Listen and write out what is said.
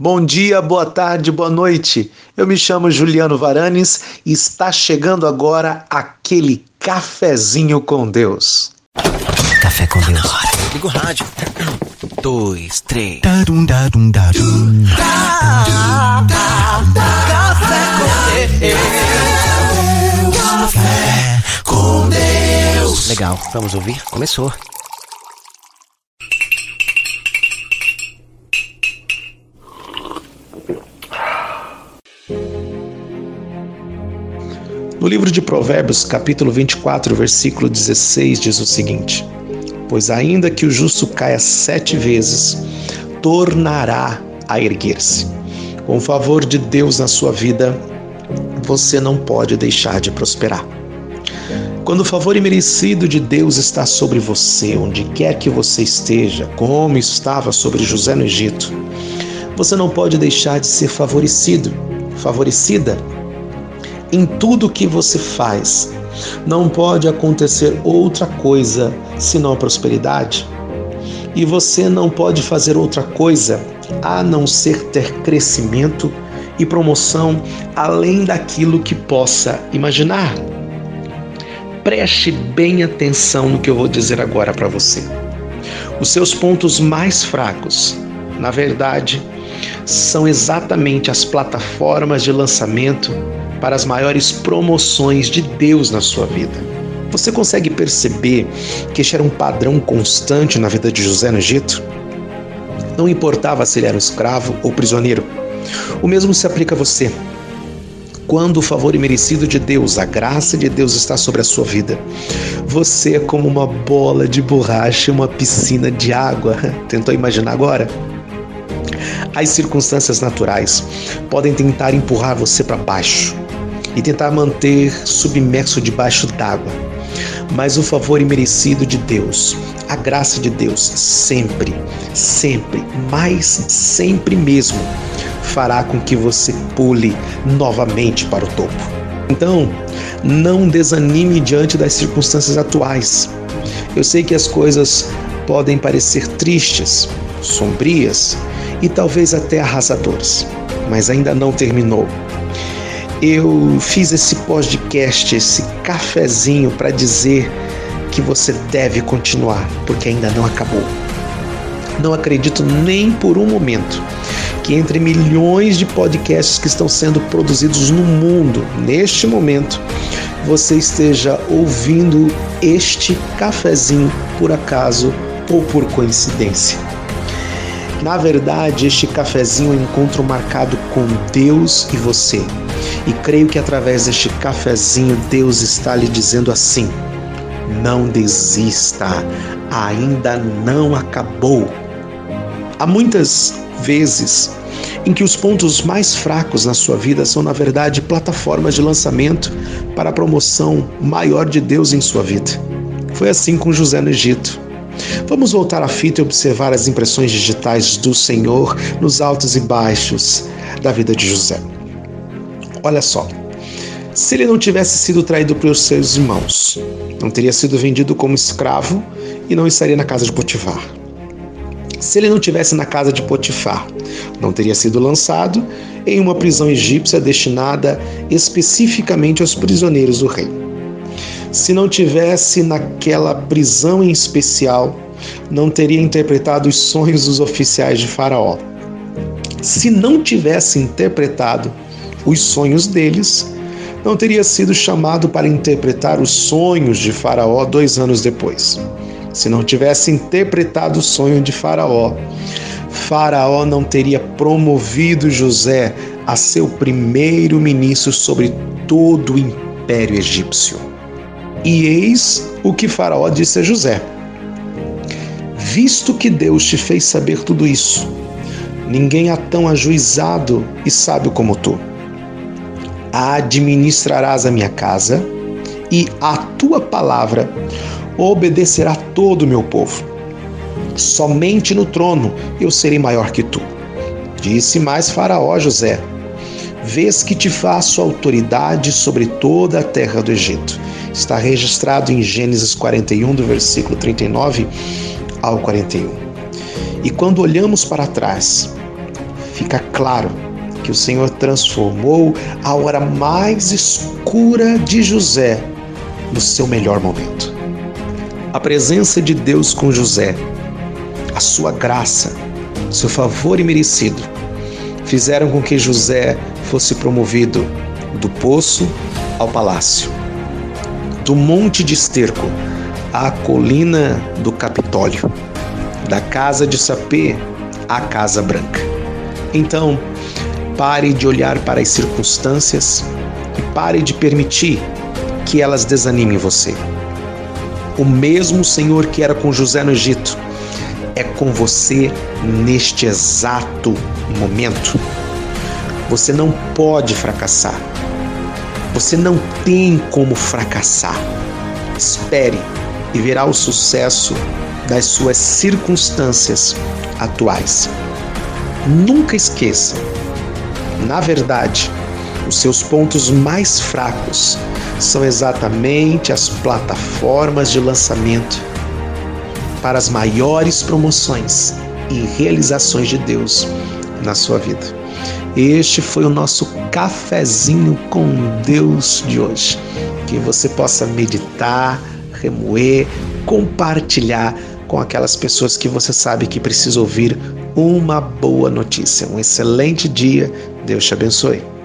Bom dia, boa tarde, boa noite. Eu me chamo Juliano Varanes e está chegando agora aquele cafezinho com Deus. Café com Deus. Liga o rádio. Dois, três. Café com Deus. Café com Deus. Legal, vamos ouvir? Começou. No livro de Provérbios, capítulo 24, versículo 16, diz o seguinte: Pois ainda que o justo caia sete vezes, tornará a erguer-se. Com o favor de Deus na sua vida, você não pode deixar de prosperar. Quando o favor imerecido de Deus está sobre você, onde quer que você esteja, como estava sobre José no Egito, você não pode deixar de ser favorecido, favorecida em tudo que você faz. Não pode acontecer outra coisa senão a prosperidade. E você não pode fazer outra coisa a não ser ter crescimento e promoção além daquilo que possa imaginar. Preste bem atenção no que eu vou dizer agora para você. Os seus pontos mais fracos, na verdade, são exatamente as plataformas de lançamento para as maiores promoções de Deus na sua vida. Você consegue perceber que este era um padrão constante na vida de José no Egito? Não importava se ele era um escravo ou prisioneiro. O mesmo se aplica a você. Quando o favor imerecido de Deus, a graça de Deus está sobre a sua vida, você é como uma bola de borracha em uma piscina de água. Tentou imaginar agora? As circunstâncias naturais podem tentar empurrar você para baixo e tentar manter submerso debaixo d'água. Mas o favor imerecido de Deus, a graça de Deus, sempre, sempre, mais sempre mesmo, fará com que você pule novamente para o topo. Então, não desanime diante das circunstâncias atuais. Eu sei que as coisas podem parecer tristes, sombrias e talvez até arrasadoras, mas ainda não terminou eu fiz esse podcast, esse cafezinho para dizer que você deve continuar, porque ainda não acabou. Não acredito nem por um momento que entre milhões de podcasts que estão sendo produzidos no mundo neste momento, você esteja ouvindo este cafezinho por acaso ou por coincidência. Na verdade, este cafezinho é um encontro marcado com Deus e você e creio que através deste cafezinho Deus está lhe dizendo assim: não desista, ainda não acabou. Há muitas vezes em que os pontos mais fracos na sua vida são, na verdade, plataformas de lançamento para a promoção maior de Deus em sua vida. Foi assim com José no Egito. Vamos voltar à fita e observar as impressões digitais do Senhor nos altos e baixos da vida de José. Olha só. Se ele não tivesse sido traído pelos seus irmãos, não teria sido vendido como escravo e não estaria na casa de Potifar. Se ele não tivesse na casa de Potifar, não teria sido lançado em uma prisão egípcia destinada especificamente aos prisioneiros do rei. Se não tivesse naquela prisão em especial, não teria interpretado os sonhos dos oficiais de Faraó. Se não tivesse interpretado os sonhos deles, não teria sido chamado para interpretar os sonhos de Faraó dois anos depois. Se não tivesse interpretado o sonho de Faraó, Faraó não teria promovido José a seu primeiro ministro sobre todo o império egípcio. E eis o que Faraó disse a José: Visto que Deus te fez saber tudo isso, ninguém há tão ajuizado e sábio como tu administrarás a minha casa, e a tua palavra obedecerá todo o meu povo. Somente no trono eu serei maior que tu. Disse mais Faraó José: Vês que te faço autoridade sobre toda a terra do Egito. Está registrado em Gênesis 41, do versículo 39 ao 41. E quando olhamos para trás, fica claro que o Senhor transformou a hora mais escura de José no seu melhor momento. A presença de Deus com José, a sua graça, seu favor imerecido, fizeram com que José fosse promovido do poço ao palácio, do monte de esterco à colina do Capitólio, da casa de Sapê à Casa Branca. Então, pare de olhar para as circunstâncias e pare de permitir que elas desanimem você. O mesmo Senhor que era com José no Egito é com você neste exato momento. Você não pode fracassar. Você não tem como fracassar. Espere e verá o sucesso das suas circunstâncias atuais. Nunca esqueça, na verdade, os seus pontos mais fracos são exatamente as plataformas de lançamento para as maiores promoções e realizações de Deus na sua vida. Este foi o nosso cafezinho com Deus de hoje. Que você possa meditar, remoer, compartilhar com aquelas pessoas que você sabe que precisam ouvir uma boa notícia. Um excelente dia. Deus te abençoe.